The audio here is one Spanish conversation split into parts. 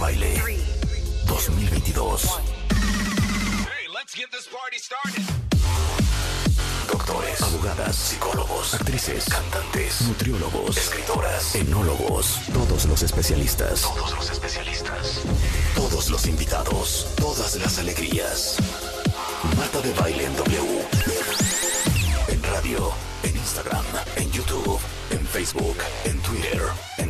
Baile 2022. Doctores, abogadas, psicólogos, actrices, cantantes, nutriólogos, escritoras, enólogos, todos los especialistas. Todos los especialistas. Todos los invitados, todas las alegrías. Marta de Baile en W. En radio, en Instagram, en YouTube, en Facebook, en Twitter,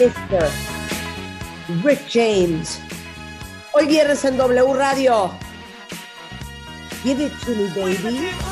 Mr. Rick James. Hoy viernes en W Radio. Give it to me, baby.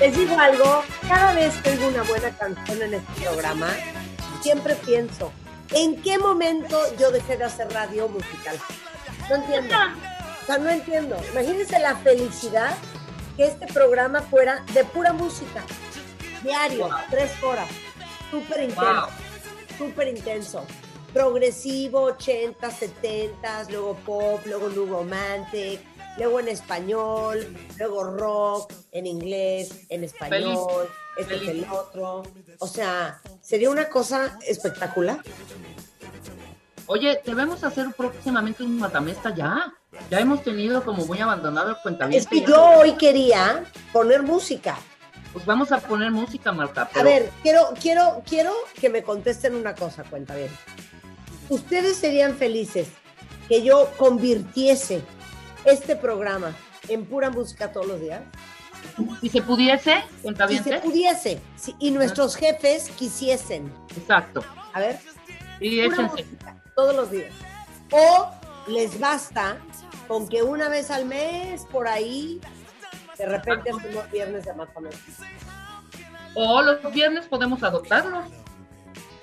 Les digo algo, cada vez que oigo una buena canción en este programa, siempre pienso, ¿en qué momento yo dejé de hacer radio musical? No entiendo. O sea, no entiendo. Imagínense la felicidad que este programa fuera de pura música. Diario, tres horas. Súper intenso. Súper intenso. Progresivo, 80, 70, luego pop, luego new romantic, luego en español, luego rock, en inglés, en español, este es el otro. O sea, sería una cosa espectacular. Oye, debemos hacer próximamente un matamesta ya. Ya hemos tenido como muy abandonado el cuentaviente. Es que yo hoy quería poner música. Pues vamos a poner música, Marta. A ver, quiero, quiero, quiero que me contesten una cosa, cuenta bien. ¿Ustedes serían felices que yo convirtiese este programa en pura música todos los días? Si se pudiese, Si se pudiese, si- y nuestros jefes quisiesen. Exacto. A ver, Y pura échense. música todos los días. O les basta con que una vez al mes, por ahí, de repente hacemos viernes de matamesta. O los viernes podemos adoptarlos.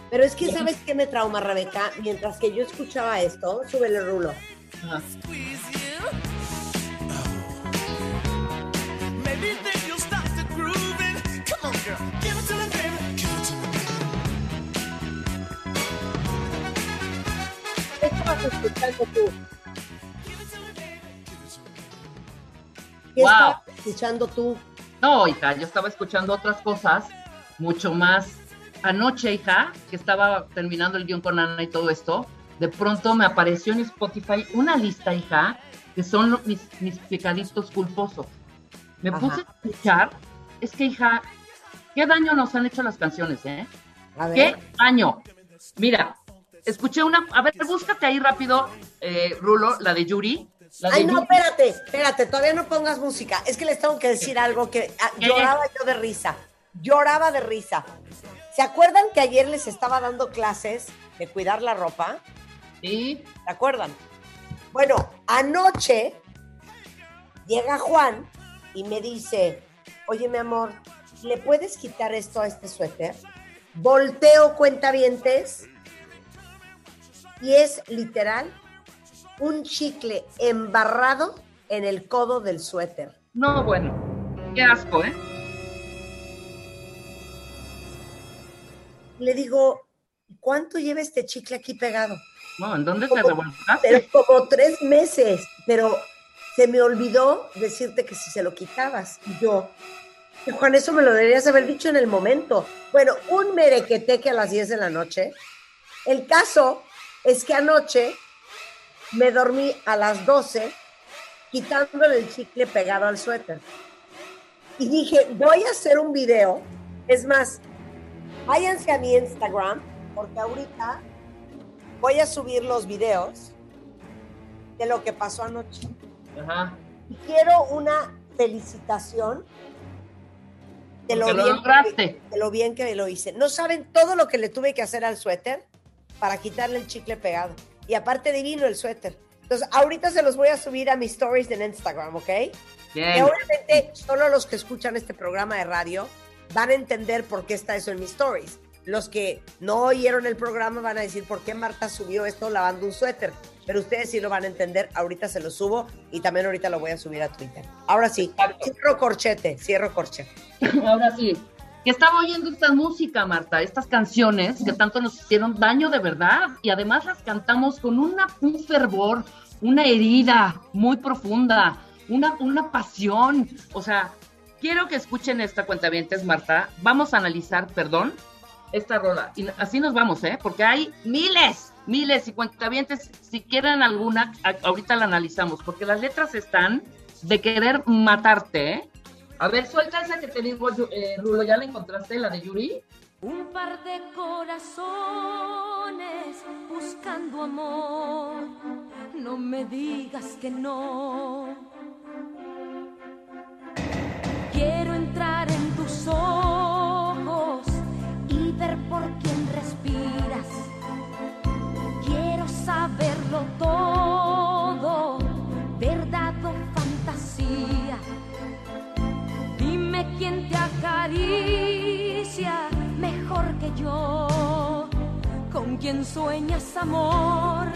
Pero es que, ¿sabes qué me trauma, Rebeca? Mientras que yo escuchaba esto, súbele rulo. Ajá. Maybe then you'll start to grooving. Come on, girl, give it to me, baby. Give it to me. ¿Qué estabas escuchando tú? ¿Qué Wow. estabas escuchando tú? No, hija, yo estaba escuchando otras cosas mucho más. Anoche, hija, que estaba terminando el guion con Ana y todo esto, de pronto me apareció en Spotify una lista, hija, que son mis, mis pecaditos culposos. Me Ajá. puse a escuchar, es que, hija, qué daño nos han hecho las canciones, ¿eh? A ver. ¿Qué daño? Mira, escuché una, a ver, búscate ahí rápido, eh, Rulo, la de Yuri. La de Ay, no, espérate, espérate, todavía no pongas música. Es que les tengo que decir algo que ah, lloraba yo de risa. Lloraba de risa. ¿Se acuerdan que ayer les estaba dando clases de cuidar la ropa? Sí, ¿Se acuerdan? Bueno, anoche llega Juan y me dice, oye mi amor, ¿le puedes quitar esto a este suéter? Volteo cuentavientes y es literal un chicle embarrado en el codo del suéter. no, bueno, qué asco, ¿eh? Le digo, ¿cuánto lleva este chicle aquí pegado? No, ¿en dónde te Como- revolcaste? Pero como tres meses, pero se me olvidó decirte que si se lo quitabas. Y yo, Juan, eso me lo deberías haber dicho en el momento. Bueno, un merequeteque a las 10 de la noche. El caso es que anoche me dormí a las 12 quitándole el chicle pegado al suéter. Y dije, voy a hacer un video. Es más, váyanse a mi Instagram, porque ahorita voy a subir los videos de lo que pasó anoche. Ajá. Y quiero una felicitación de lo, bien que, de lo bien que lo hice. No saben todo lo que le tuve que hacer al suéter para quitarle el chicle pegado. Y aparte divino el suéter. Entonces, ahorita se los voy a subir a mis stories en Instagram, ¿ok? Que Bien. obviamente solo los que escuchan este programa de radio van a entender por qué está eso en mis stories. Los que no oyeron el programa van a decir por qué Marta subió esto lavando un suéter. Pero ustedes sí lo van a entender. Ahorita se lo subo y también ahorita lo voy a subir a Twitter. Ahora sí, Exacto. cierro corchete, cierro corchete. Ahora sí. Que estaba oyendo esta música, Marta, estas canciones que tanto nos hicieron daño de verdad y además las cantamos con una, un fervor, una herida muy profunda, una, una pasión. O sea, quiero que escuchen esta cuenta Marta. Vamos a analizar, perdón, esta rola. Y así nos vamos, ¿eh? Porque hay miles, miles y cuentavientes. Si quieren alguna, ahorita la analizamos, porque las letras están de querer matarte, ¿eh? A ver, suelta esa que te digo, eh, Rulo, ¿ya la encontraste, la de Yuri? Un par de corazones buscando amor. No me digas que no. Quiero entrar en tus ojos y ver por quién respiras. Quiero saberlo todo, verdad o fantasía. Dime quién te acaricia mejor que yo, con quien sueñas amor,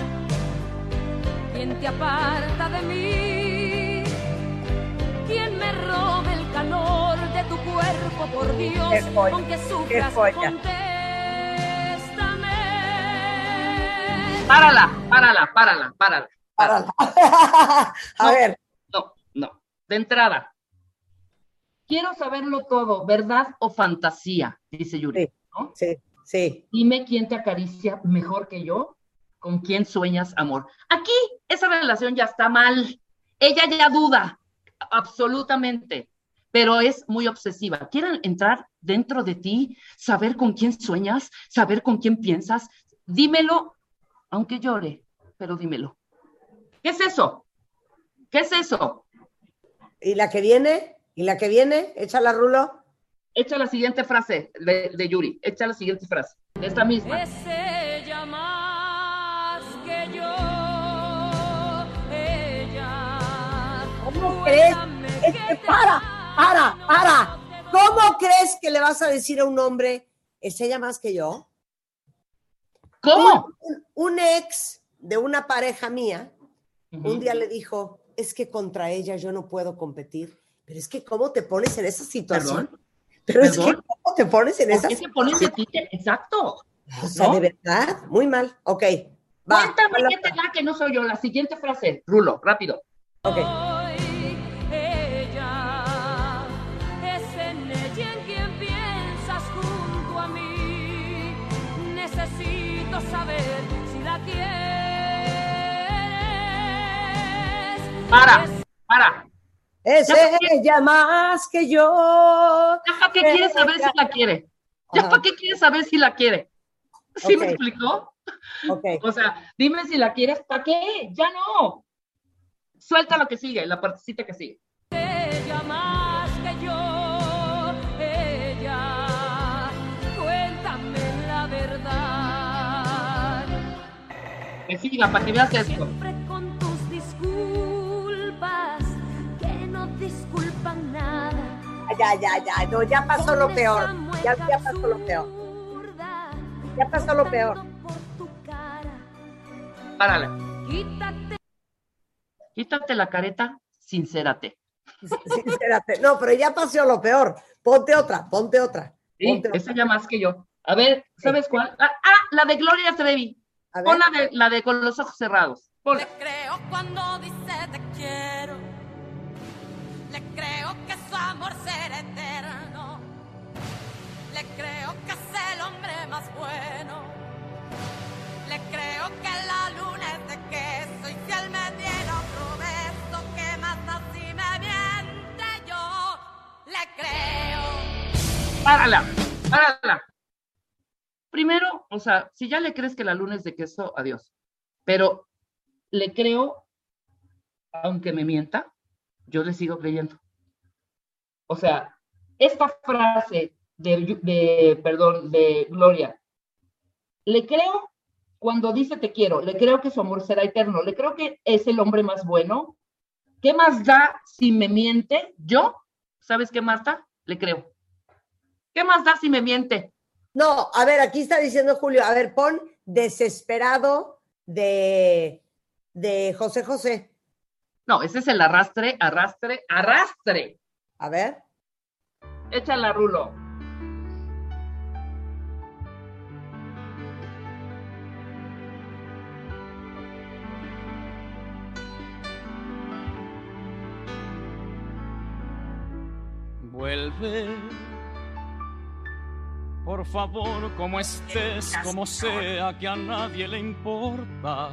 quién te aparta de mí, quién me roba calor de tu cuerpo, por Dios, aunque sufras, contéstame. Párala, párala, párala, párala. Párala. A No. ver, No, no. De entrada. Quiero saberlo todo, ¿verdad o fantasía? Dice Yuri. Sí. ¿no? sí, sí. Dime quién te acaricia mejor que yo, con quién sueñas amor. Aquí esa relación ya está mal. Ella ya duda, absolutamente, pero es muy obsesiva. Quieren entrar dentro de ti, saber con quién sueñas, saber con quién piensas. Dímelo, aunque llore, pero dímelo. ¿Qué es eso? ¿Qué es eso? ¿Y la que viene? ¿Y la que viene? Échala, Rulo. Echa la siguiente frase de, de Yuri, echa la siguiente frase, esta misma. Es ella más que yo, ella. ¿Cómo crees? Es que te para, para. te ¿Cómo crees que le vas a decir a un hombre, es ella más que yo? ¿Cómo? Un, un ex de una pareja mía un día le dijo, es que contra ella yo no puedo competir. Pero es que ¿cómo te pones en esa situación? ¿Perdón? Pero es que. ¿cómo te pones en ¿Por esa se ponen de ti? Exacto. O sea, ¿No? de verdad, muy mal. Ok, va. Cuéntame qué te da que no soy yo. La siguiente frase, Rulo, rápido. Ok. Para, para. Es ella más que yo. ¿Ya para qué quieres saber si la quiere? ¿Ya para qué quieres saber si la quiere? ¿Sí me explicó? Ok. O sea, dime si la quieres, ¿para qué? Ya no. Suelta lo que sigue, la partecita que sigue. ella más que yo. Ella, cuéntame la verdad. Que siga, para que veas esto. Ya, ya, ya. No, ya pasó lo peor. Ya, ya pasó lo peor. Ya pasó lo peor. Párala. Quítate Quítate la careta, sincérate. Sincérate. No, pero ya pasó lo peor. Ponte otra, ponte otra. Sí, Ponte esa ya más que yo. A ver, ¿sabes cuál? Ah, ah, la de Gloria Trevi. Pon la de, la de con los ojos cerrados. Ponla. Le creo cuando dice te quiero. Le creo que su amor. Le creo que es el hombre más bueno. Le creo que la luna es de queso y si él me diera otro beso, que más así me miente yo. Le creo. Párala, párala. primero, o sea, si ya le crees que la luna es de queso, adiós. Pero le creo, aunque me mienta, yo le sigo creyendo. O sea, esta frase de, de, perdón, de Gloria, le creo cuando dice te quiero, le creo que su amor será eterno, le creo que es el hombre más bueno. ¿Qué más da si me miente? Yo, ¿sabes qué más da? Le creo. ¿Qué más da si me miente? No, a ver, aquí está diciendo Julio, a ver, pon desesperado de, de José José. No, ese es el arrastre, arrastre, arrastre. A ver. Échala, Rulo. Vuelve, por favor, como estés, como sea, que a nadie le importa.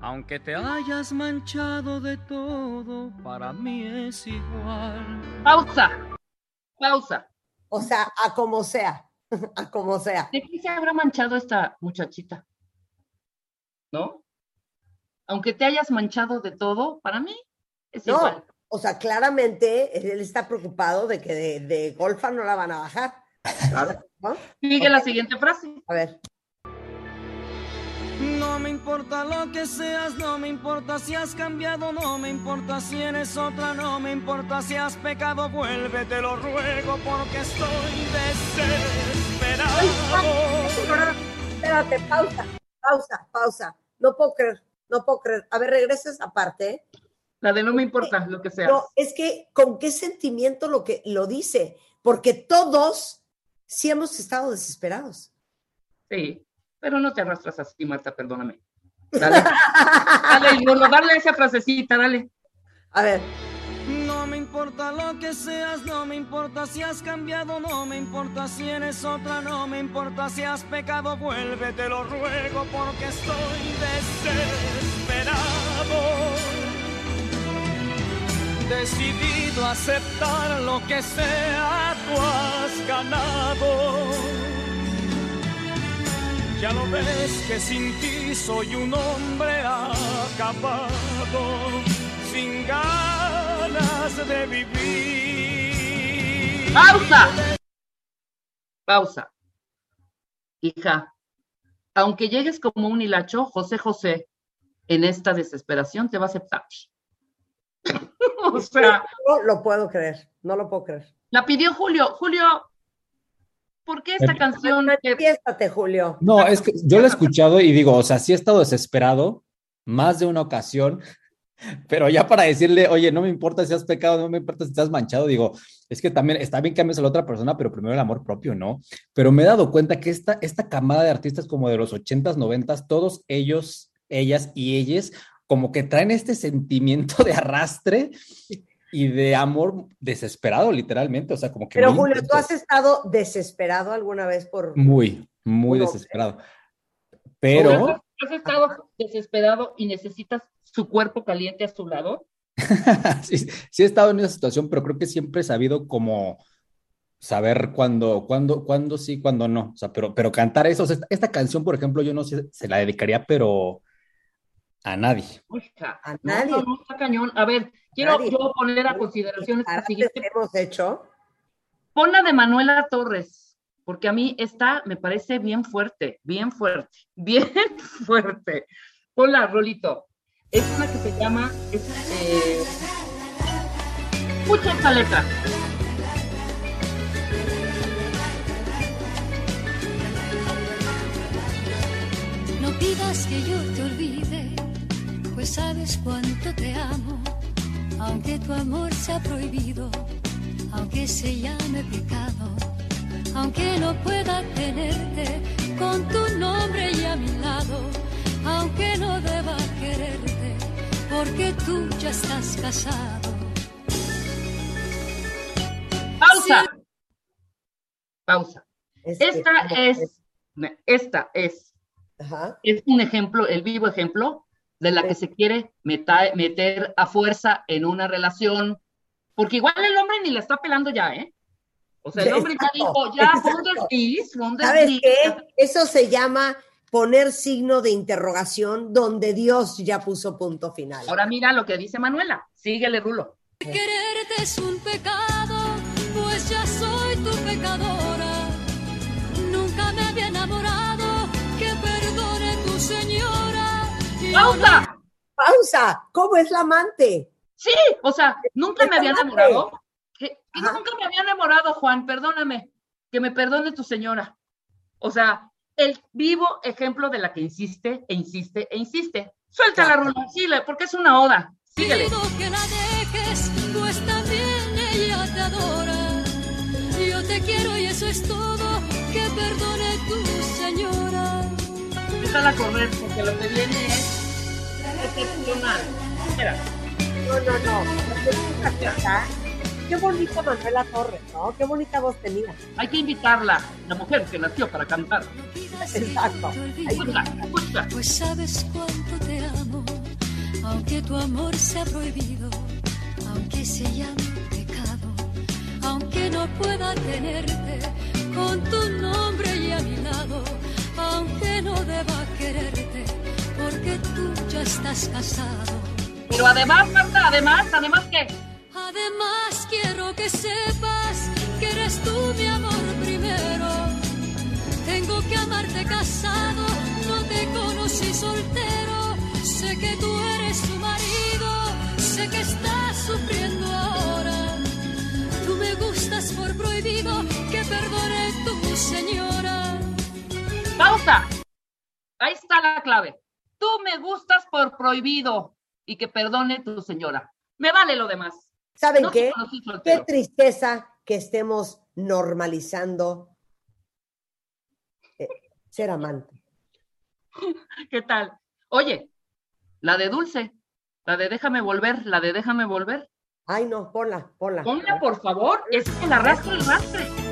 Aunque te hayas manchado de todo, para mí es igual. Pausa. Pausa. O sea, a como sea, a como sea. ¿De qué se habrá manchado esta muchachita? ¿No? Aunque te hayas manchado de todo, para mí es No, igual. O sea, claramente él está preocupado de que de, de golfa no la van a bajar. ¿no? Sigue la siguiente frase. A ver. No me importa lo que seas, no me importa si has cambiado, no me importa si eres otra, no me importa si has pecado, vuelve, te lo ruego porque estoy desesperado. Espérate, pausa, pausa, pausa. No puedo creer, no puedo creer. A ver, regresa esa parte. La de no me importa lo que sea. No, es que con qué sentimiento lo que lo dice, porque todos sí hemos estado desesperados. Sí, pero no te arrastras así, Marta, perdóname. Dale, dale, Rulo, dale esa frasecita, dale. A ver, No me importa lo que seas, no me importa si has cambiado, no me importa si eres otra, no me importa si has pecado, vuelve, te lo ruego porque estoy desesperado. Decidido a aceptar lo que sea, tú has ganado. Ya lo ves que sin ti soy un hombre acabado, sin ganas de vivir. ¡Pausa! Pausa. Hija, aunque llegues como un hilacho, José José, en esta desesperación te va a aceptar. o sea, no lo puedo creer, no lo puedo creer. la pidió Julio. Julio, ¿por qué esta canción? que- Manifiéstate, Julio. No, es que yo lo he escuchado y digo, o sea, sí he estado desesperado más de una ocasión, pero ya para decirle, oye, no me importa si has pecado, no me importa si has manchado, digo, es que también está bien que ames a la otra persona, pero primero el amor propio, ¿no? Pero me he dado cuenta que esta, esta camada de artistas como de los 80s, 90s, todos ellos, ellas y ellas, como que traen este sentimiento de arrastre y de amor desesperado, literalmente, o sea, como que Pero muy Julio, ¿tú has estado desesperado alguna vez por... Muy, muy desesperado. Pero... Julio, ¿Has estado desesperado y necesitas su cuerpo caliente a su lado? sí, sí he estado en esa situación, pero creo que siempre he sabido como saber cuándo, cuándo, cuándo sí, cuándo no. O sea, pero, pero cantar eso, o sea, esta, esta canción, por ejemplo, yo no sé, se la dedicaría, pero a nadie. A nadie. No, no, está cañón. A ver, quiero Nadie. yo poner a consideración esta siguiente. que hemos hecho. Pon la de Manuela Torres, porque a mí esta me parece bien fuerte, bien fuerte, bien fuerte. Ponla, Rolito. Es una que se llama. es, eh, Escucha esta letra. No pidas que yo te olvide, pues sabes cuánto te amo, aunque tu amor sea prohibido, aunque se llame pecado, aunque no pueda tenerte con tu nombre y a mi lado, aunque no deba quererte, porque tú ya estás casado. Pausa. Pausa. Es que Esta es. Esta es Ajá. es un ejemplo, el vivo ejemplo de la que se quiere meta- meter a fuerza en una relación, porque igual el hombre ni la está pelando ya, ¿eh? O sea, el hombre ya Exacto, dijo, ya, fue un ¿Sabes qué? Eso se llama poner signo de interrogación donde Dios ya puso punto final. Ahora mira lo que dice Manuela. Síguele, Rulo. Quererte es un pecado, pues ya soy tu pecadora. ¡Pausa! Pausa. ¿Cómo es la amante? Sí, o sea, nunca me había enamorado. Que, que Ajá. nunca me había enamorado, Juan, perdóname. Que me perdone tu señora. O sea, el vivo ejemplo de la que insiste e insiste e insiste. Suéltala, Rulo, síguele, porque es una oda. Síguele. Pido que la dejes, pues también ella te adora. Yo te quiero y eso es todo, que perdone tu señora. Déjala correr, porque lo que viene es excepcional. Espera. No, no, no. Qué bonita Manuela Torres, ¿no? Qué bonita voz tenía. Hay que invitarla, la mujer que nació para cantar. Exacto. Escucha. Pues sabes cuánto te amo, aunque tu amor sea prohibido, aunque se llame pecado, aunque no pueda tenerte con tu nombre y a mi lado, aunque no deba quererte, porque tú ya estás casado. Pero además, Marta, además, además que Además quiero que sepas que eres tú mi amor primero. Tengo que amarte casado, no te conocí soltero. Sé que tú eres su marido, sé que estás sufriendo ahora. Tú me gustas por prohibido, que perdone tu señora. Pausa. Ahí está la clave. Tú me gustas por prohibido y que perdone tu señora. Me vale lo demás. ¿Saben No qué? Qué tristeza que estemos normalizando eh, ser amante. ¿Qué tal? Oye, la de Dulce, la de Déjame volver, la de Déjame volver. Ay, no, ponla, ponla. Ponla, por favor. Es que la rastre el rastre.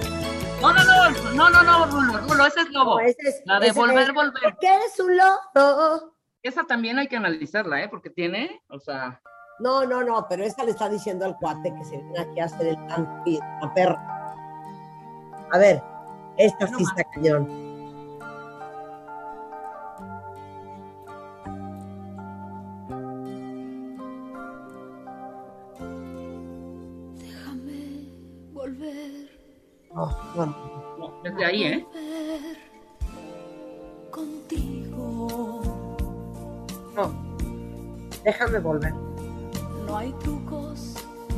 No, no, no, no, no, no, Rulo, Rulo, ese es lobo. No, ese es- La de ese volver, es- volver. ¿Qué es un lobo? Esa también hay que analizarla, ¿eh? Porque tiene, o sea, No, no, no, pero esta le está diciendo al cuate que se viene aquí a hacer el tan la perra. A ver, esta No sí más. está cañón. Ahí, ¿eh? contigo. no. Déjame volver. No hay trucos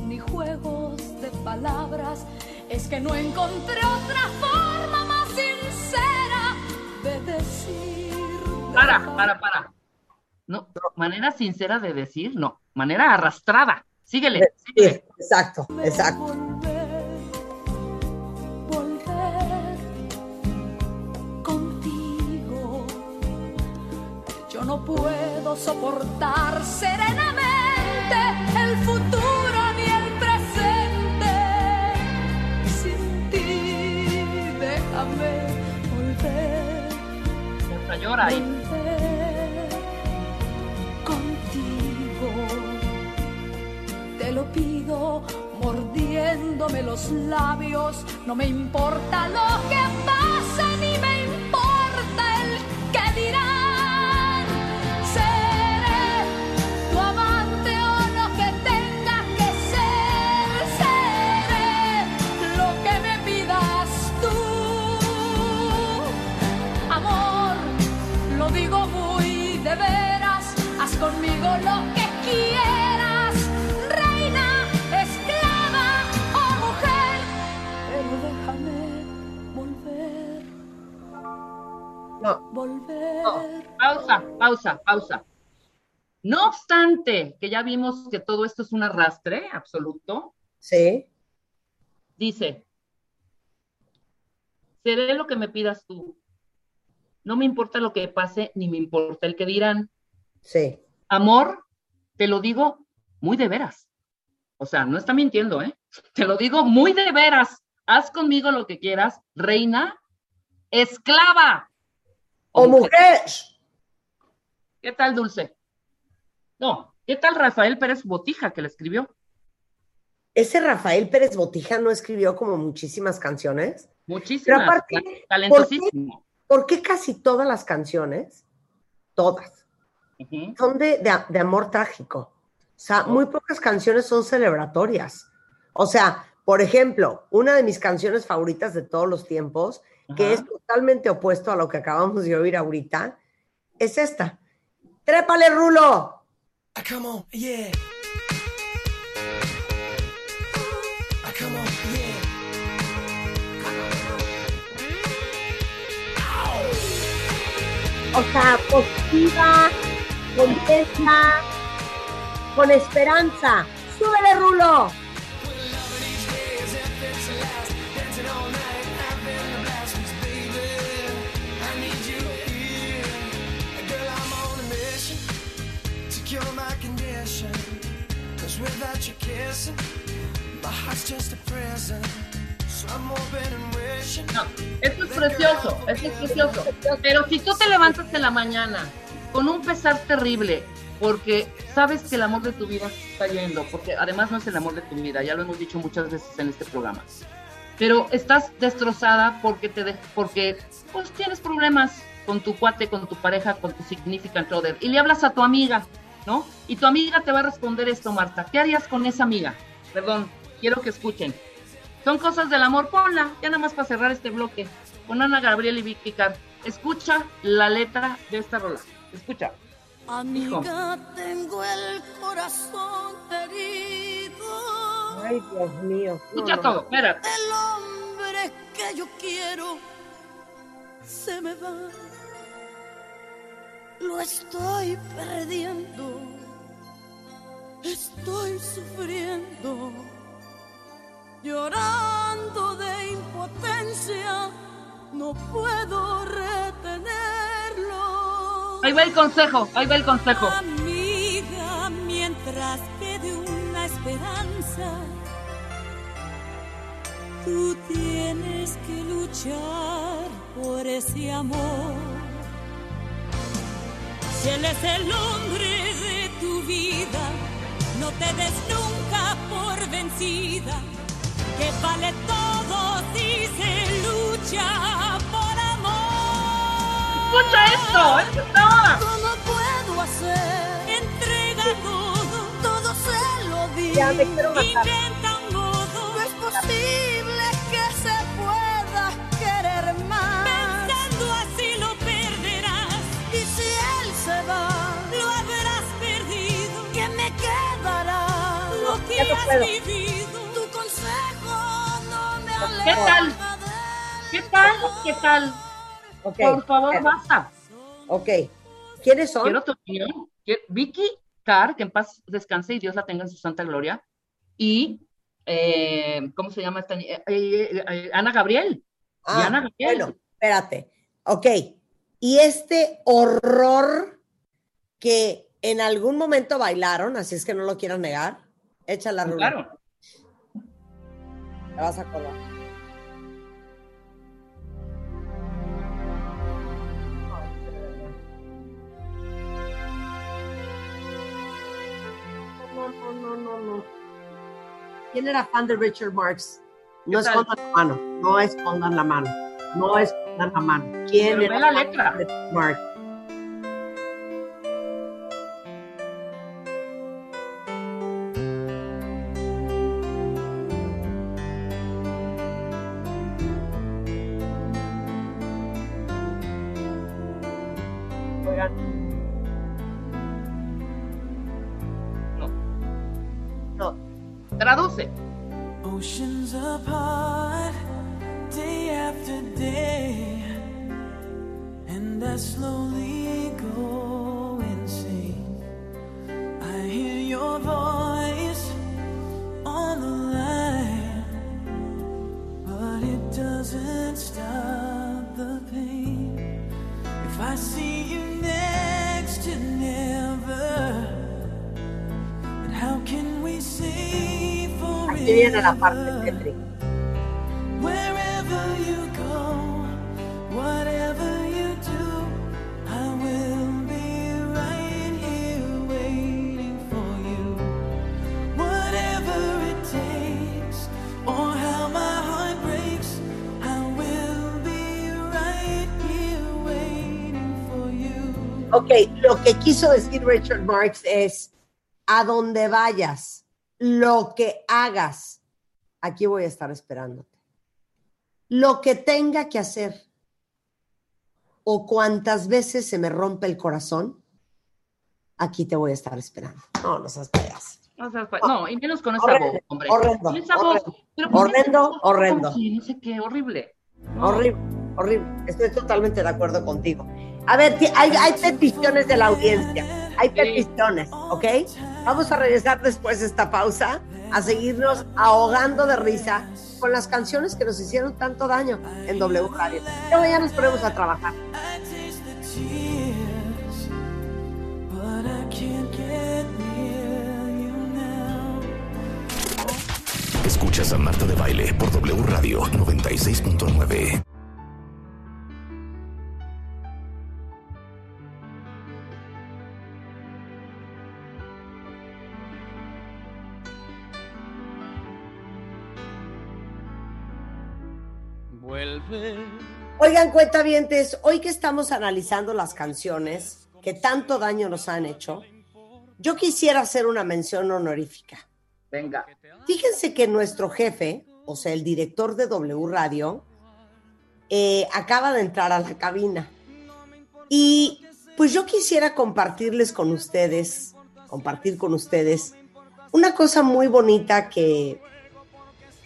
ni juegos de palabras. Es que no encontré otra forma más sincera de decir. Para, para, para. No, manera sincera de decir, no. Manera arrastrada. Síguele, Sí, síguele. exacto, exacto. No puedo soportar serenamente el futuro ni el presente. Sin ti, déjame volver. Hasta llora ahí. contigo. Te lo pido mordiéndome los labios. No me importa lo que pase, Pausa, pausa, pausa. No obstante, que ya vimos que todo esto es un arrastre absoluto, sí, dice, seré lo que me pidas tú. No me importa lo que pase, ni me importa el que dirán. sí. Amor, te lo digo muy de veras. O sea, no está mintiendo, ¿eh? Te lo digo muy de veras. Haz conmigo lo que quieras, reina, esclava. O mujer. ¿Qué tal, Dulce? No, ¿qué tal Rafael Pérez Botija que le escribió? ese Rafael Pérez Botija no escribió como muchísimas canciones. Muchísimas. Pero aparte, ta- talentosísimo. ¿Por qué casi todas las canciones, todas, Son de, de- de amor trágico? O sea, muy pocas canciones son celebratorias. O sea, por ejemplo, una de mis canciones favoritas de todos los tiempos, que es totalmente opuesto a lo que acabamos de oír ahorita, es esta. ¡Trépale, Rulo! Ah, come on, yeah. Ah, come on, yeah. O sea, positiva, con esperanza. ¡Súbele, Rulo! Without esto es precioso, esto es precioso. Pero si tú te levantas en la mañana con un pesar terrible, porque sabes que el amor de tu vida está yendo, porque además no es el amor de tu vida, ya lo hemos dicho muchas veces en este programa. Pero estás destrozada porque te de- porque pues tienes problemas con tu cuate, con tu pareja, con tu significant other y le hablas a tu amiga, ¿no? Y tu amiga te va a responder esto, Marta. ¿Qué harías con esa amiga? Perdón, quiero que escuchen. Son cosas del amor, ponla, ya nada más para cerrar este bloque. Con Ana Gabriel y Vicky Carr. Escucha la letra de esta rola. Escucha. Amiga, tengo el corazón herido. Ay, Dios mío. no, Escucha no. todo, espérate. El hombre que yo quiero se me va. Lo estoy perdiendo. Estoy sufriendo. Llorando de impotencia. No puedo retenerlo. Ahí va el consejo, ahí va el consejo. Amiga, mientras quede una esperanza, tú tienes que luchar por ese amor. Si él es el hombre de tu vida, no te des nunca por vencida, que vale todo si se lucha por amor. Escucha esto, esto es toda. ¿Cómo puedo hacer? Entrega todo, todo se lo di. Ya, me quiero matar. Inventa un modo. No es posible que se pueda querer más. Pensando así lo perderás. Y si él se va, lo habrás perdido. ¿Qué me quedará? Lo que no has vivido. Tu consejo no me aleja. ¿Qué tal? ¿Qué tal? ¿Qué tal? Por favor, eh, basta. Ok. ¿Quiénes son? Quiero tu opinión. Vicky Carr, que en paz descanse y Dios la tenga en su santa gloria. Y, eh, ¿cómo se llama esta? eh, eh, Ana Gabriel. Ah, Diana Gabriel. bueno, espérate. Ok. Y este horror que en algún momento bailaron, así es que no lo quiero negar, echa la rula. Claro. Te vas a acordar. No, no, no. ¿Quién era fan de Richard Marx? No escondan la mano, no escondan la mano, no escondan la mano. ¿Quién Pero era la fan letra. de Richard Marx? Ok, lo que quiso decir Richard Marx es, a donde vayas, lo que hagas, aquí voy a estar esperándote. Lo que tenga que hacer o cuantas veces se me rompe el corazón, aquí te voy a estar esperando. No, no seas payaso. No, seas pa- no, y menos con esa Horrendo, voz, hombre. horrendo, esa voz. horrendo. Pero ¿por qué Horrendo, horrendo. No sé qué, horrible. No. Horrible, horrible. Estoy totalmente de acuerdo contigo. A ver, hay, hay peticiones de la audiencia. Hay peticiones, ¿ok? Vamos a regresar después de esta pausa a seguirnos ahogando de risa con las canciones que nos hicieron tanto daño en W Radio. Luego ya nos ponemos a trabajar. Escuchas a Marta de Baile por W Radio 96.9. Vuelve. Oigan, cuentavientes, hoy que estamos analizando las canciones que tanto daño nos han hecho, yo quisiera hacer una mención honorífica. Venga. Fíjense que nuestro jefe, o sea, el director de W Radio, eh, acaba de entrar a la cabina. Y pues yo quisiera compartirles con ustedes, compartir con ustedes, una cosa muy bonita que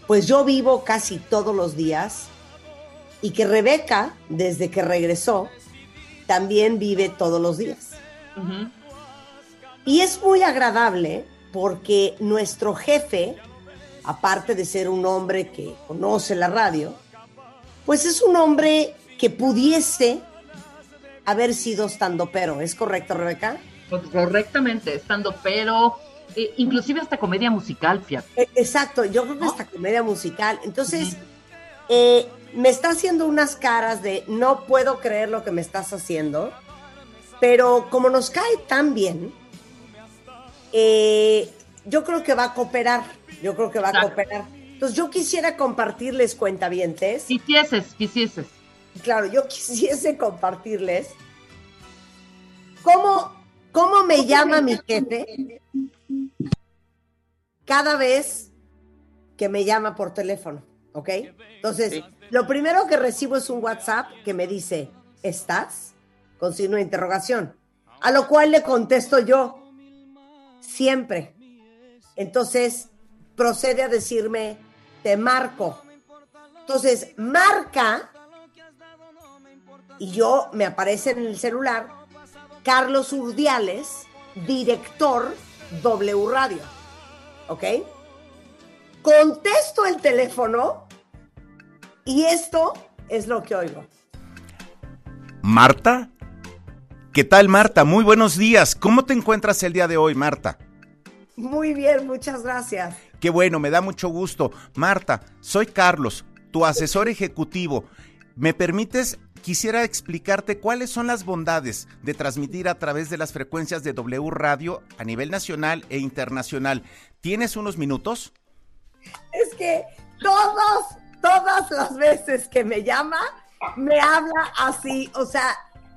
pues yo vivo casi todos los días y que Rebeca, desde que regresó, también vive todos los días. Y es muy agradable porque nuestro jefe, aparte de ser un hombre que conoce la radio, pues es un hombre que pudiese haber sido estando pero. ¿Es correcto, Rebeca? Correctamente, estando, pero eh, inclusive hasta comedia musical, fíjate. E- Exacto, yo creo que ¿No? esta comedia musical. Entonces, eh, me está haciendo unas caras de no puedo creer lo que me estás haciendo, pero como nos cae tan bien, eh, yo creo que va a cooperar, yo creo que va a cooperar. Entonces, yo quisiera compartirles cuentavientes, Quisieses, quisieses. claro, yo quisiese compartirles cómo, cómo me llama mi jefe cada vez que me llama por teléfono, ¿ok? Entonces, Sí. Lo primero que recibo es un WhatsApp que me dice, ¿estás? Con signo de interrogación. A lo cual le contesto yo, siempre. Entonces, procede a decirme, te marco. Entonces, marca y yo me aparece en el celular Carlos Urdiales, director W Radio. ¿Ok? Contesto el teléfono y esto es lo que oigo. Marta. ¿Qué tal, Marta? Muy buenos días. ¿Cómo te encuentras el día de hoy, Marta? Muy bien, muchas gracias. Qué bueno, me da mucho gusto. Marta, soy Carlos, tu asesor ejecutivo. ¿Me permites? Quisiera explicarte cuáles son las bondades de transmitir a través de las frecuencias de W Radio a nivel nacional e internacional. ¿Tienes unos minutos? Es que todas, todas las veces que me llama, me habla así. O sea,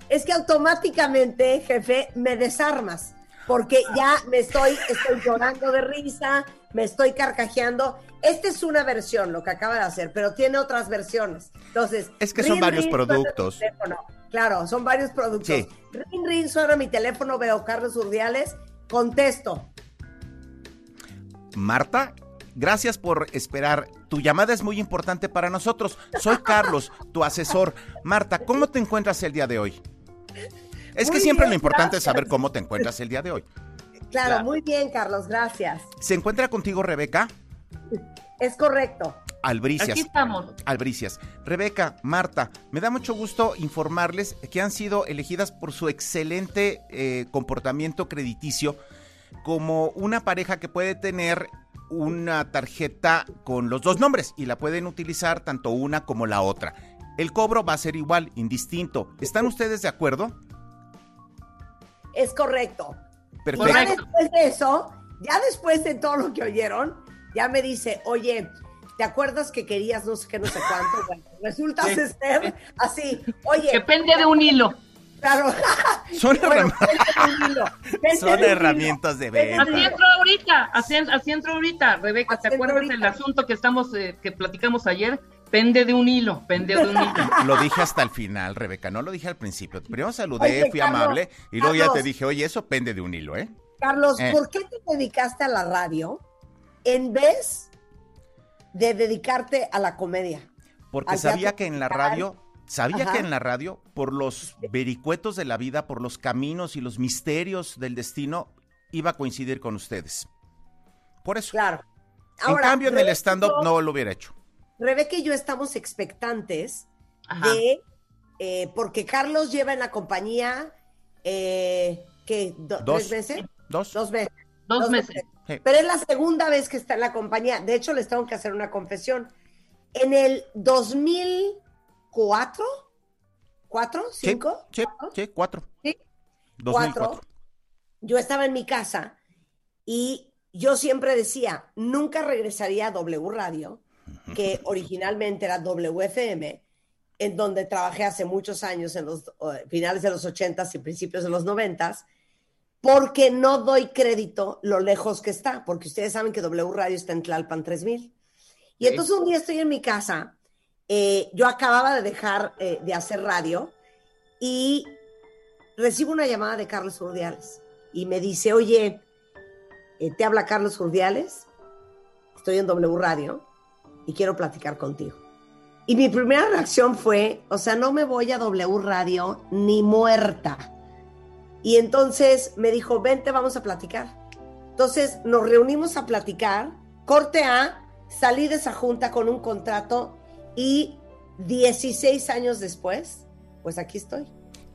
es que automáticamente, jefe, me desarmas. Porque ya me estoy, estoy llorando de risa, me estoy carcajeando. Esta es una versión, lo que acaba de hacer, pero tiene otras versiones. Entonces, Es que son varios productos. Claro, son varios productos. Sí. Ring, ring, suena mi teléfono, veo Carlos Urdiales, contesto. Marta, gracias por esperar. Tu llamada es muy importante para nosotros. Soy Carlos, tu asesor. Marta, ¿cómo te encuentras el día de hoy? Es que siempre bien, lo importante es saber cómo te encuentras el día de hoy. Claro, Claro. muy bien, Carlos, gracias. ¿Se encuentra contigo Rebeca? Es correcto. Albricias. Aquí estamos. Albricias. Rebeca, Marta, me da mucho gusto informarles que han sido elegidas por su excelente eh, comportamiento crediticio como una pareja que puede tener una tarjeta con los dos nombres y la pueden utilizar tanto una como la otra. El cobro va a ser igual, indistinto. ¿Están ustedes de acuerdo? Es correcto. Perfecto. Ya después de eso, ya después de todo lo que oyeron, ya me dice, oye, ¿te acuerdas que querías no sé qué, no sé cuánto? Bueno, resulta Sí. ser así, oye, Depende de un hilo. claro, Son, Bueno, herramientas de venta. Así entro ahorita, así, así entro ahorita, Rebeca, ¿te Así acuerdas ahorita. del asunto que estamos, eh, que platicamos ayer? Pende de un hilo, pende de un hilo. Lo dije hasta el final, Rebeca, no lo dije al principio. Primero saludé, Oye, fui Carlos, amable y luego ya te dije, oye, eso pende de un hilo, ¿eh? Carlos, Eh. ¿por qué te dedicaste a la radio en vez de dedicarte a la comedia? Porque sabía que en la radio, sabía Ajá. que en la radio, por los vericuetos de la vida, por los caminos y los misterios del destino, iba a coincidir con ustedes. Por eso. Claro. en cambio, en el stand-up no lo hubiera hecho. Rebeca y yo estamos expectantes Ajá. de, eh, porque Carlos lleva en la compañía, eh, ¿qué? Do- Dos. ¿Tres meses? Dos. Dos meses. Dos dos meses. meses. Sí. Pero es la segunda vez que está en la compañía. De hecho, les tengo que hacer una confesión. En el 2004, ¿cuatro? Sí, ¿Cinco? sí, sí, cuatro. Sí. 2004. Cuatro. Yo estaba en mi casa y yo siempre decía, nunca regresaría a W Radio, que originalmente era WFM, en donde trabajé hace muchos años, en los eh, finales de los 80s y principios de los 90s, porque no doy crédito lo lejos que está, porque ustedes saben que W Radio está en Tlalpan 3000. Y entonces un día estoy en mi casa, eh, yo acababa de dejar eh, de hacer radio y recibo una llamada de Carlos Urdiales y me dice, oye, eh, te habla Carlos Urdiales, estoy en W Radio y quiero platicar contigo. Y mi primera reacción fue, o sea, no me voy a W Radio ni muerta. Y entonces me dijo, vente, vamos a platicar. Entonces nos reunimos a platicar, corte A, salí de esa junta con un contrato y 16 años después, pues aquí estoy.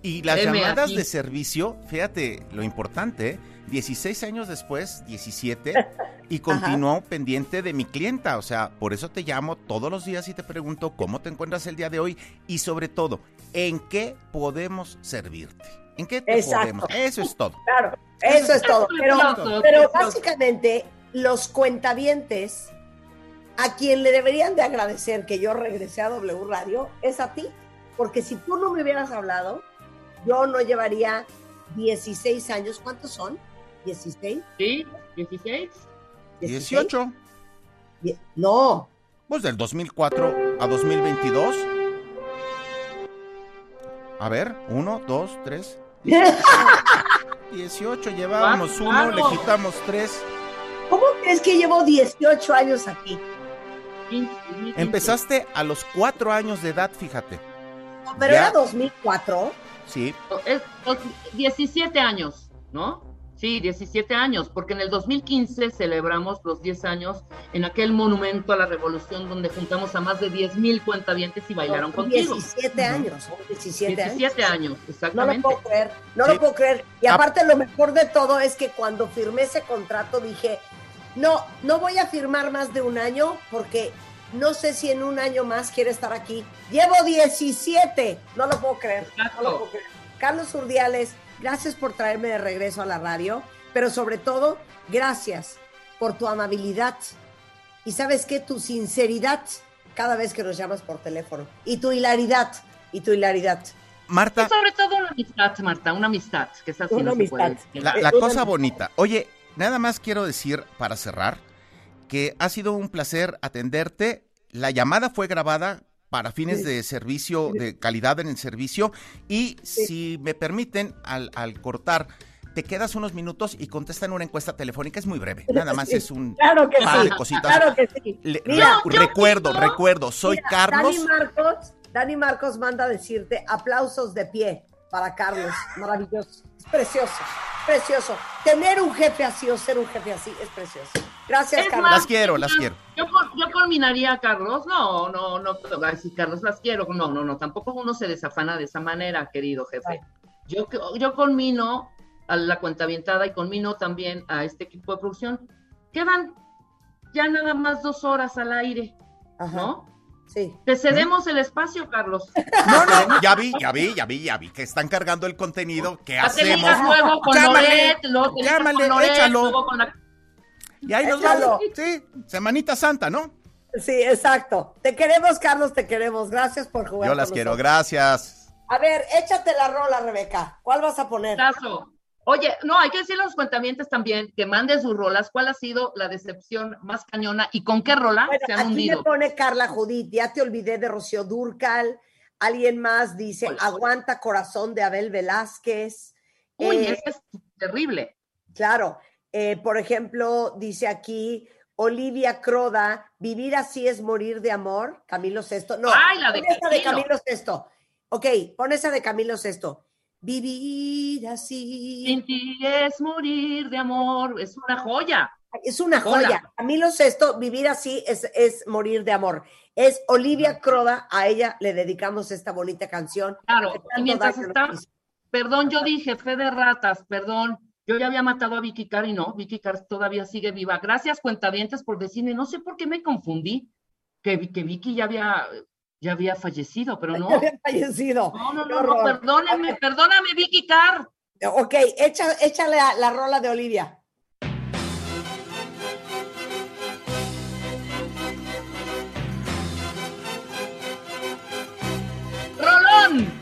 Y las Heme llamadas aquí. de servicio, fíjate lo importante, ¿eh? 16 años después, 17, y continuó pendiente de mi clienta. O sea, por eso te llamo todos los días y te pregunto cómo te encuentras el día de hoy y sobre todo, ¿en qué podemos servirte? ¿En qué te Exacto. podemos? Eso es todo. Claro, eso es todo. Pero, pero básicamente los cuentavientes a quien le deberían de agradecer que yo regresé a W Radio es a ti, porque si tú no me hubieras hablado, yo no llevaría 16 años. ¿Cuántos son? 16. ¿Sí? ¿16? 18, Die- No, pues del 2004 a 2022. A ver, uno, dos, tres. 18, llevábamos uno, le quitamos tres. ¿cómo crees que llevo 18 años aquí? 15, 2015. Empezaste a los cuatro años de edad, fíjate. No, pero Ya. era 2004. Sí, Es, dos- 17 años, ¿no? Sí, 17 años, porque en el 2015 celebramos los 10 años en aquel monumento a la revolución donde juntamos a más de 10 mil cuentavientes y bailaron contigo. 17 años, son 17 años. 17 años, No lo exactamente. puedo creer, no Sí. lo puedo creer. Y Ah. aparte lo mejor de todo es que cuando firmé ese contrato dije, no, no voy a firmar más de un año porque no sé si en un año más quiere estar aquí. Llevo 17, no lo puedo creer. No lo puedo creer. Carlos Urdiales, gracias por traerme de regreso a la radio, pero sobre todo, gracias por tu amabilidad y sabes qué, tu sinceridad cada vez que nos llamas por teléfono y tu hilaridad y tu hilaridad. Marta, Y sobre todo una amistad, Marta, una amistad, que es así Una no se puede amistad. decir. la, Eh, la cosa bonita. Oye, nada más quiero decir para cerrar que ha sido un placer atenderte. La llamada fue grabada para fines de servicio, de calidad en el servicio. Y si me permiten, al, al cortar, te quedas unos minutos y contestan una encuesta telefónica. Es muy breve. Nada más es un Claro que par sí. de cositas. Claro que sí. Le- Mira, re- recuerdo, recuerdo. Soy mira, Carlos. Dani Marcos, Dani Marcos manda a decirte aplausos de pie para Carlos. Maravilloso. Precioso. Precioso. Tener un jefe así o ser un jefe así es precioso. Gracias, Es Carlos. más, Las quiero, las quiero. Yo, yo culminaría a Carlos, no, no, no, ay, sí, Carlos, las quiero, no, no, no, tampoco uno se desafana de esa manera, querido jefe. Yo, yo conmino a la cuentavientada y conmino también a este equipo de producción. Quedan ya nada más dos horas al aire, Ajá. ¿no? Sí. Te cedemos el espacio, Carlos. No, no, ya vi, ya vi, ya vi, ya vi que están cargando el contenido. ¿Qué hacemos? ligas luego con Llámale, Loret, luego llámale, con Loret, échalo. luego con la- Y ahí nos vamos. Sí, Semanita Santa, ¿no? Sí, exacto. Te queremos, Carlos, te queremos. Gracias por jugar. Yo las con quiero, nosotros. gracias. A ver, échate la rola, Rebeca. ¿Cuál vas a poner? Caso. Oye, no, hay que decirle a los cuentamientos también que manden sus rolas. ¿Cuál ha sido la decepción más cañona y con qué rola Bueno, se han aquí hundido? me pone Carla Judith, ya te olvidé de Rocío Durcal. Alguien más dice, aguanta corazón de Abel Velázquez. Uy, Eh, es terrible. Claro, eh, por ejemplo, dice aquí Olivia Croda, vivir así es morir de amor, Camilo Sesto. No, Ay, la de esa de Camilo. Camilo Sesto. Ok, pon esa de Camilo Sesto. Vivir así. Sin ti es morir de amor, es una joya. Es una Hola. joya. Camilo Sesto, vivir así es, es morir de amor. Es Olivia Croda, a ella le dedicamos esta bonita canción. Claro, y mientras está, perdón, yo dije fe de ratas, perdón. Yo ya había matado a Vicky Carr y no, Vicky Carr todavía sigue viva. Gracias, cuentavientes, por decirme, no sé por qué me confundí, que, que Vicky ya había, ya había fallecido, pero no. Ya había fallecido. No, no, no, no, horror. perdóneme, perdóname, Vicky Carr. Ok, echa, échale a la rola de Olivia. ¡Rolón!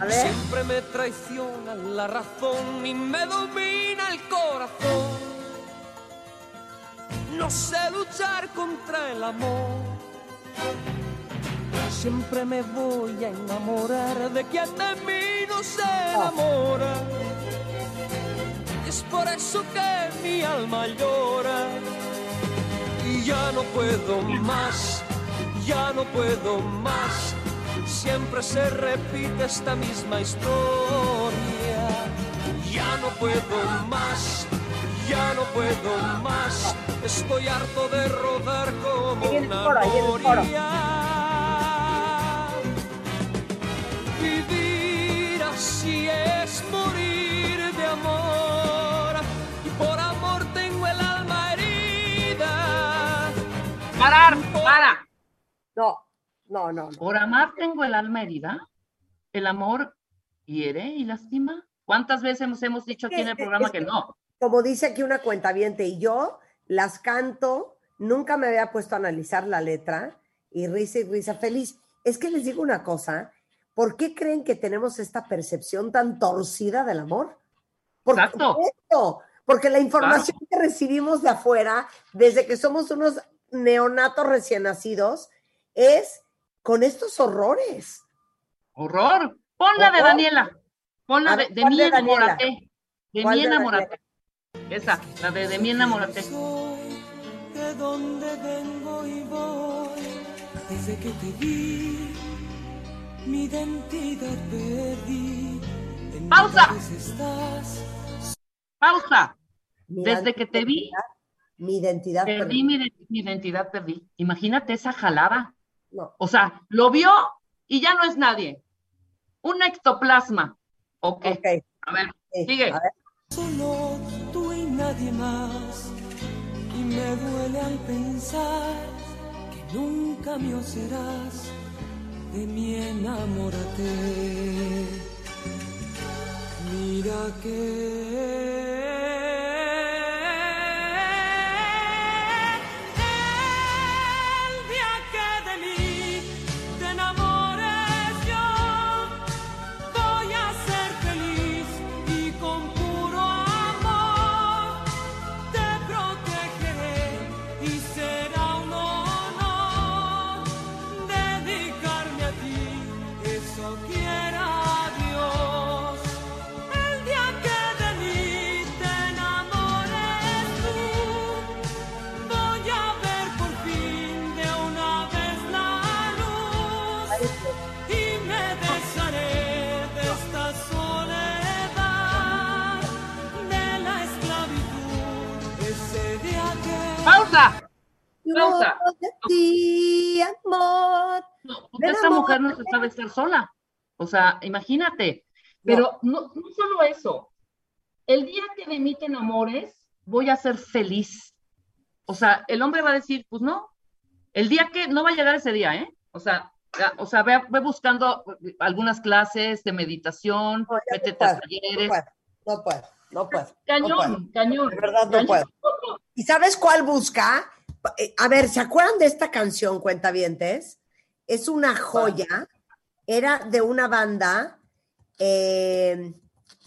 A ver. Siempre me traiciona la razón y me domina el corazón. No sé luchar contra el amor. Siempre me voy a enamorar de quien de mí no se enamora. Es por eso que mi alma llora. Y ya no puedo más, ya no puedo más. Siempre se repite esta misma historia. Ya no puedo más, ya no puedo más. Estoy harto de rodar como una noria. Vivir así es morir de amor. Y por amor tengo el alma herida. Parar, para. No, no, no. no. Por amar tengo el alma herida. El amor hiere y lastima. ¿Cuántas veces hemos, hemos dicho aquí en el programa es que que- no? Como dice aquí una cuentaviente, y yo las canto, nunca me había puesto a analizar la letra, y risa y risa feliz. Es que les digo una cosa, ¿por qué creen que tenemos esta percepción tan torcida del amor? Por Exacto. esto, porque la información que recibimos de afuera, desde que somos unos neonatos recién nacidos, es con estos horrores. Horror. Pon la de. Daniela. Pon la A de, de ¿cuál mí enamórate. De ¿Cuál mí de enamórate. Esa, la de de mí enamórate. Soy de donde vengo y voy. Desde que te vi, mi identidad perdí. ¡Pausa! Pausa. Desde que te vi, Mi identidad. perdí mi, de- mi identidad, perdí. Imagínate esa jalada. No. O sea, lo vio y ya no es nadie. Un ectoplasma. Ok. Ok, A ver, sí, sigue. a ver. Solo tú y nadie más. Y me duele al pensar que nunca mío serás. De mí enamórate. Mira que Pausa. Pausa. de ti, amor. No, porque esta amor. mujer no se sabe estar sola. O sea, imagínate. Pero no, no solo eso. El día que de mí te enamores, voy a ser feliz. O sea, el hombre va a decir, pues no. El día que no va a llegar ese día, ¿eh? O sea, o sea, ve, ve buscando algunas clases de meditación, No, ya no métete a talleres. No puedo, no puedo, no puedo. Cañón, no puedo. cañón. De verdad no puedo. ¿Y sabes cuál busca? Eh, A ver, ¿se acuerdan de esta canción, Cuentavientes? Es una joya. Era de una banda Eh,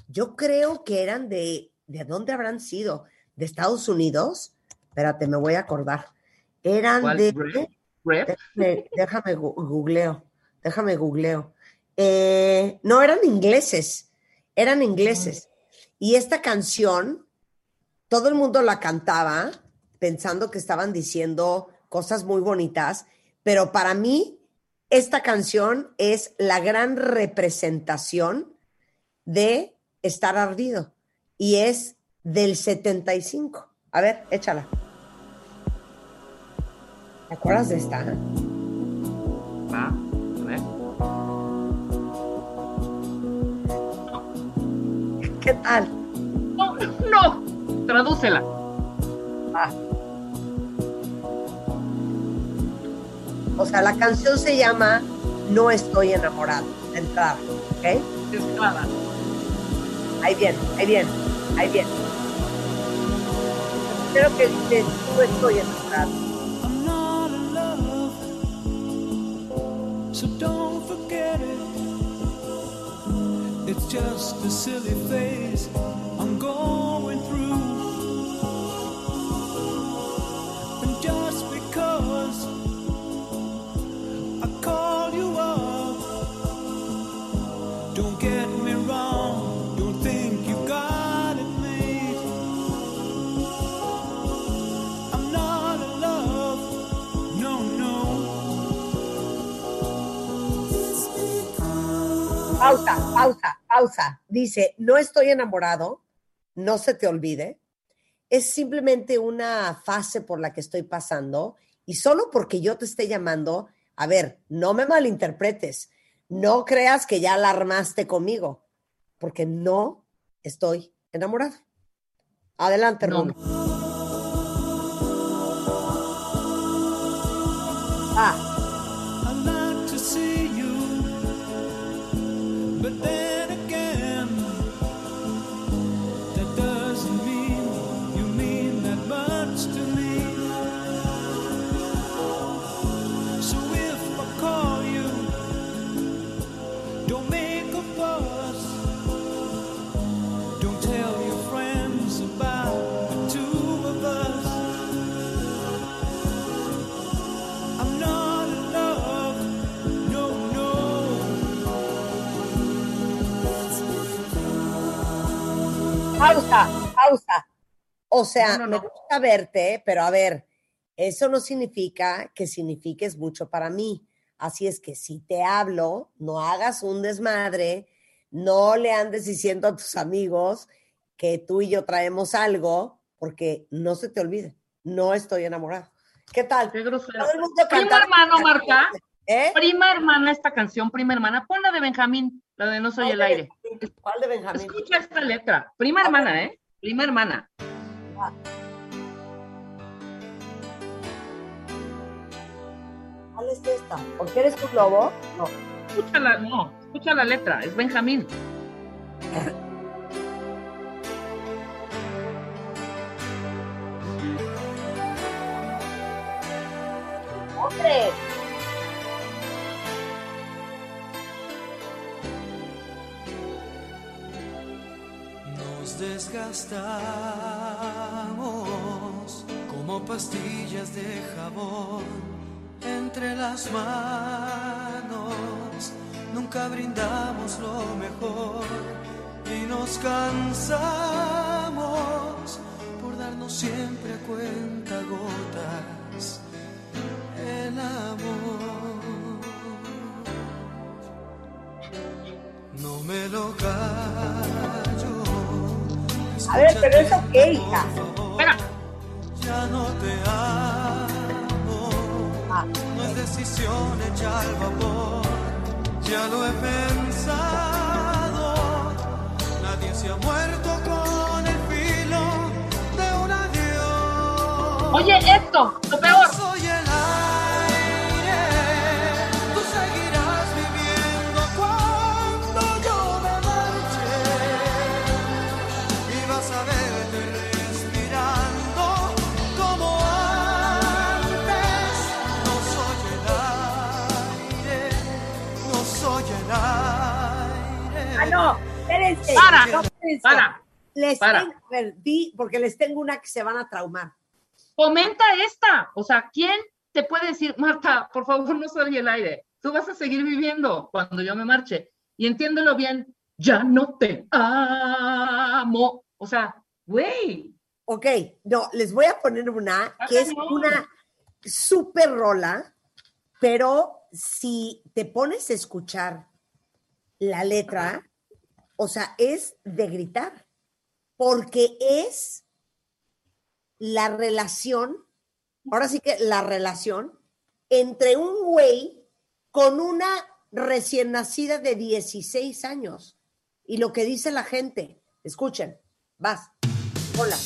yo creo que eran de, ¿de dónde habrán sido? ¿De Estados Unidos? Espérate, me voy a acordar. Eran ¿Cuál? de... ¿Rep? ¿Rep? Déjame, googleo, déjame googleo. Eh, no, eran ingleses, eran ingleses. Y esta canción, todo el mundo la cantaba pensando que estaban diciendo cosas muy bonitas, pero para mí esta canción es la gran representación de estar ardido y es del 75. A ver, échala. ¿Te acuerdas de esta? Ah, ¿Qué tal? No, no. Tradúcela. Ah. O sea, la canción se llama No estoy enamorado, de entrada, ¿ok? Es clara. Ahí viene, ahí viene, ahí viene. Creo que dice No estoy enamorado. I'm not in love, so don't forget it. It's just a silly phase I'm going through. And just because I call you up, don't get me wrong, don't think you got it made. I'm not in love, no, no. Pausa, pausa, pausa. Dice, no estoy enamorado, no se te olvide. Es simplemente una fase por la que estoy pasando y solo porque yo te esté llamando, a ver, no me malinterpretes, no creas que ya alarmaste conmigo, porque no estoy enamorado. Adelante, No. Rulo. Ah, pausa, pausa. O sea, No, no, me gusta verte, pero a ver, eso no significa que signifiques mucho para mí. Así es que si te hablo, no hagas un desmadre, no le andes diciendo a tus amigos que tú y yo traemos algo, porque no se te olvide, no estoy enamorado. ¿Qué tal? Qué grosero. Prima hermano, Marta. ¿Eh? Prima hermana, esta canción, prima hermana. Pon la de Benjamín, la de No Soy el Aire. ¿Cuál de Benjamín? Escucha esta letra. Prima hermana, ¿eh? Prima hermana. ¿Cuál es esta? ¿Porque eres tu lobo? No. Escúchala, no. Escucha la letra. Es Benjamín. ¡Hombre! Nos desgastamos como pastillas de jabón entre las manos. Nunca brindamos lo mejor y nos cansamos por darnos siempre a cuenta gotas el amor. No me lo callo. A ver, pero eso qué, hija. Espera. Ya no te amo, no es decisión hecha al vapor, ya lo he pensado, nadie se ha muerto con el filo de un adiós. Oye, esto, espérense. Para, no, espérense. para, Les para. tengo, a ver, di, porque les tengo una que se van a traumar. Comenta esta. O sea, ¿quién te puede decir, Marta, por favor, no salga el aire? Tú vas a seguir viviendo cuando yo me marche. Y entiéndelo bien, ya no te amo. O sea, güey. Ok, no, les voy a poner una que es una super rola, pero si te pones a escuchar la letra, o sea, es de gritar, porque es la relación, ahora sí que la relación entre un güey con una recién nacida de 16 años. Y lo que dice la gente, escuchen, vas, hola.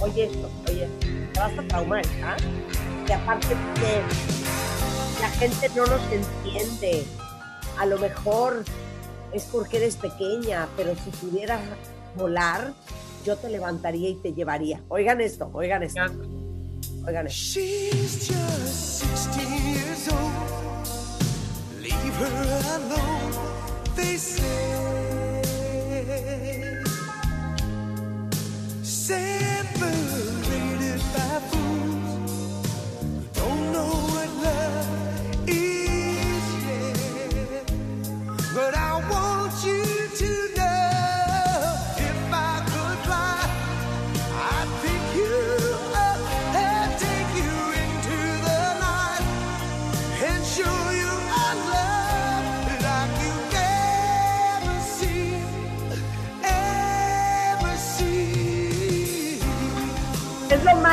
Oye esto, te vas a traumar, ¿ah? Y aparte de la gente no nos entiende. A lo mejor es porque eres pequeña, pero si pudieras volar, yo te levantaría y te llevaría. Oigan esto, oigan esto. Oigan esto. She's just 16 years old. Leave her alone, they say.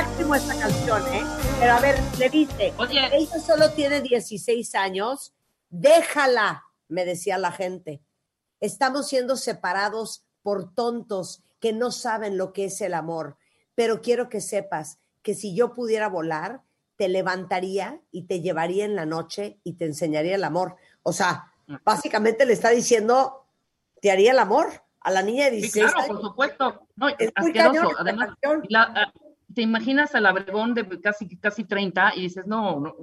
Máximo esta canción, ¿eh? Pero a ver, le dice, Oye. ella solo tiene 16 años, déjala, me decía la gente. Estamos siendo separados por tontos que no saben lo que es el amor. Pero quiero que sepas que si yo pudiera volar, te levantaría y te llevaría en la noche y te enseñaría el amor. O sea, básicamente le está diciendo, te haría el amor a la niña de Sí, 16 claro, años. por supuesto. No, Es muy asqueroso. Además, la- te imaginas al abregón de casi, casi 30 y dices, no, no,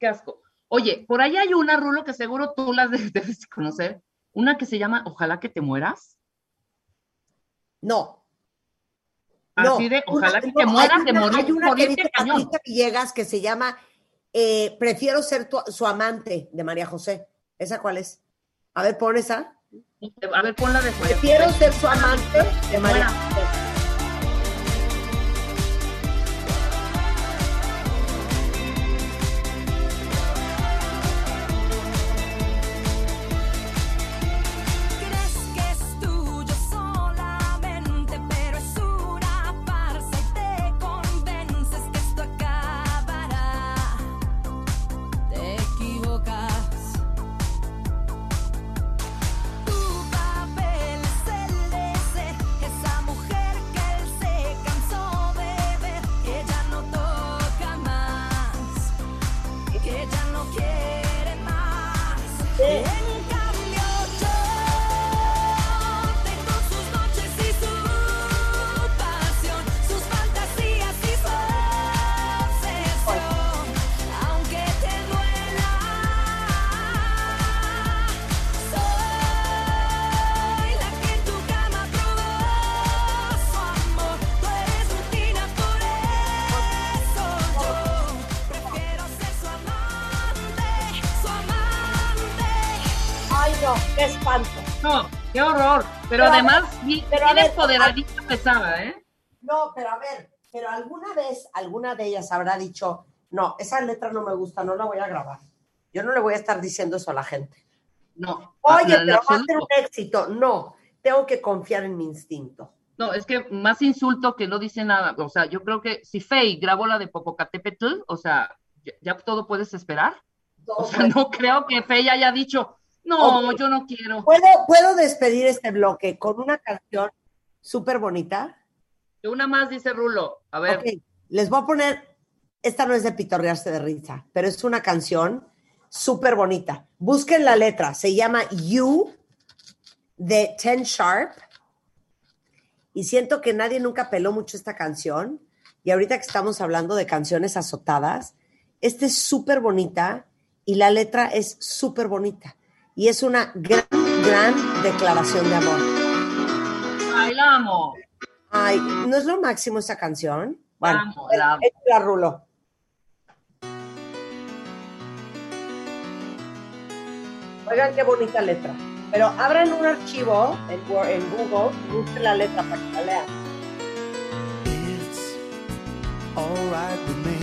qué asco. Oye, por ahí hay una, Rulo, que seguro tú las de- debes conocer. Una que se llama Ojalá que te mueras. No, No, Así de, una- ojalá que no, te mueras de morir, Hay una que morirte dice cañón. Patricia Villegas que se llama eh, Prefiero ser tu- su amante de María José. ¿Esa cuál es? A ver, pon esa. A ver, ponla de María Prefiero ser su amante de María. José. Empoderadita pesada, ¿eh? No, pero a ver, pero alguna vez alguna de ellas habrá dicho, no, esa letra no me gusta, no la voy a grabar. Yo no le voy a estar diciendo eso a la gente. No. Oye, pero va a ser un éxito. No, tengo que confiar en mi instinto. No, es que más insulto que no dice nada. O sea, yo creo que si Fey grabó la de Popocatépetl, o sea, ya, ya todo puedes esperar. O sea, no creo que Fey haya dicho, no, yo no quiero. ¿Puedo, ¿Puedo despedir este bloque con una canción súper bonita? Una más dice Rulo. A ver, Ok, les voy a poner, esta no es de pitorrearse de risa, pero es una canción súper bonita. Busquen la letra, se llama You de Ten Sharp. Y siento que nadie nunca peló mucho esta canción, y ahorita que estamos hablando de canciones azotadas, esta es súper bonita y la letra es súper bonita. Y es una gran, gran declaración de amor. Ay, la amo. Ay, ¿no es lo máximo esta canción? Bueno, Amo, la amo. la rulo. Oigan qué bonita letra. Pero abran un archivo en, Google y busquen la letra para que la lean. It's alright with me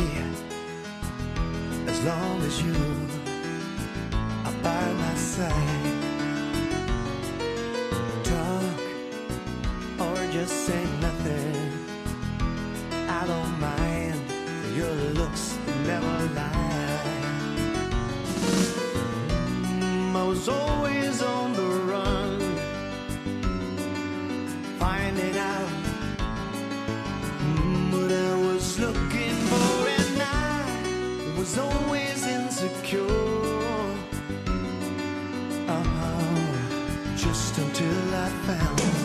as long as you are by my side. Just say nothing. I don't mind. Your looks never lie. Mm, I was always on the run, finding out Mm, what I was looking for, and I was always insecure. Uh-huh. Just until I found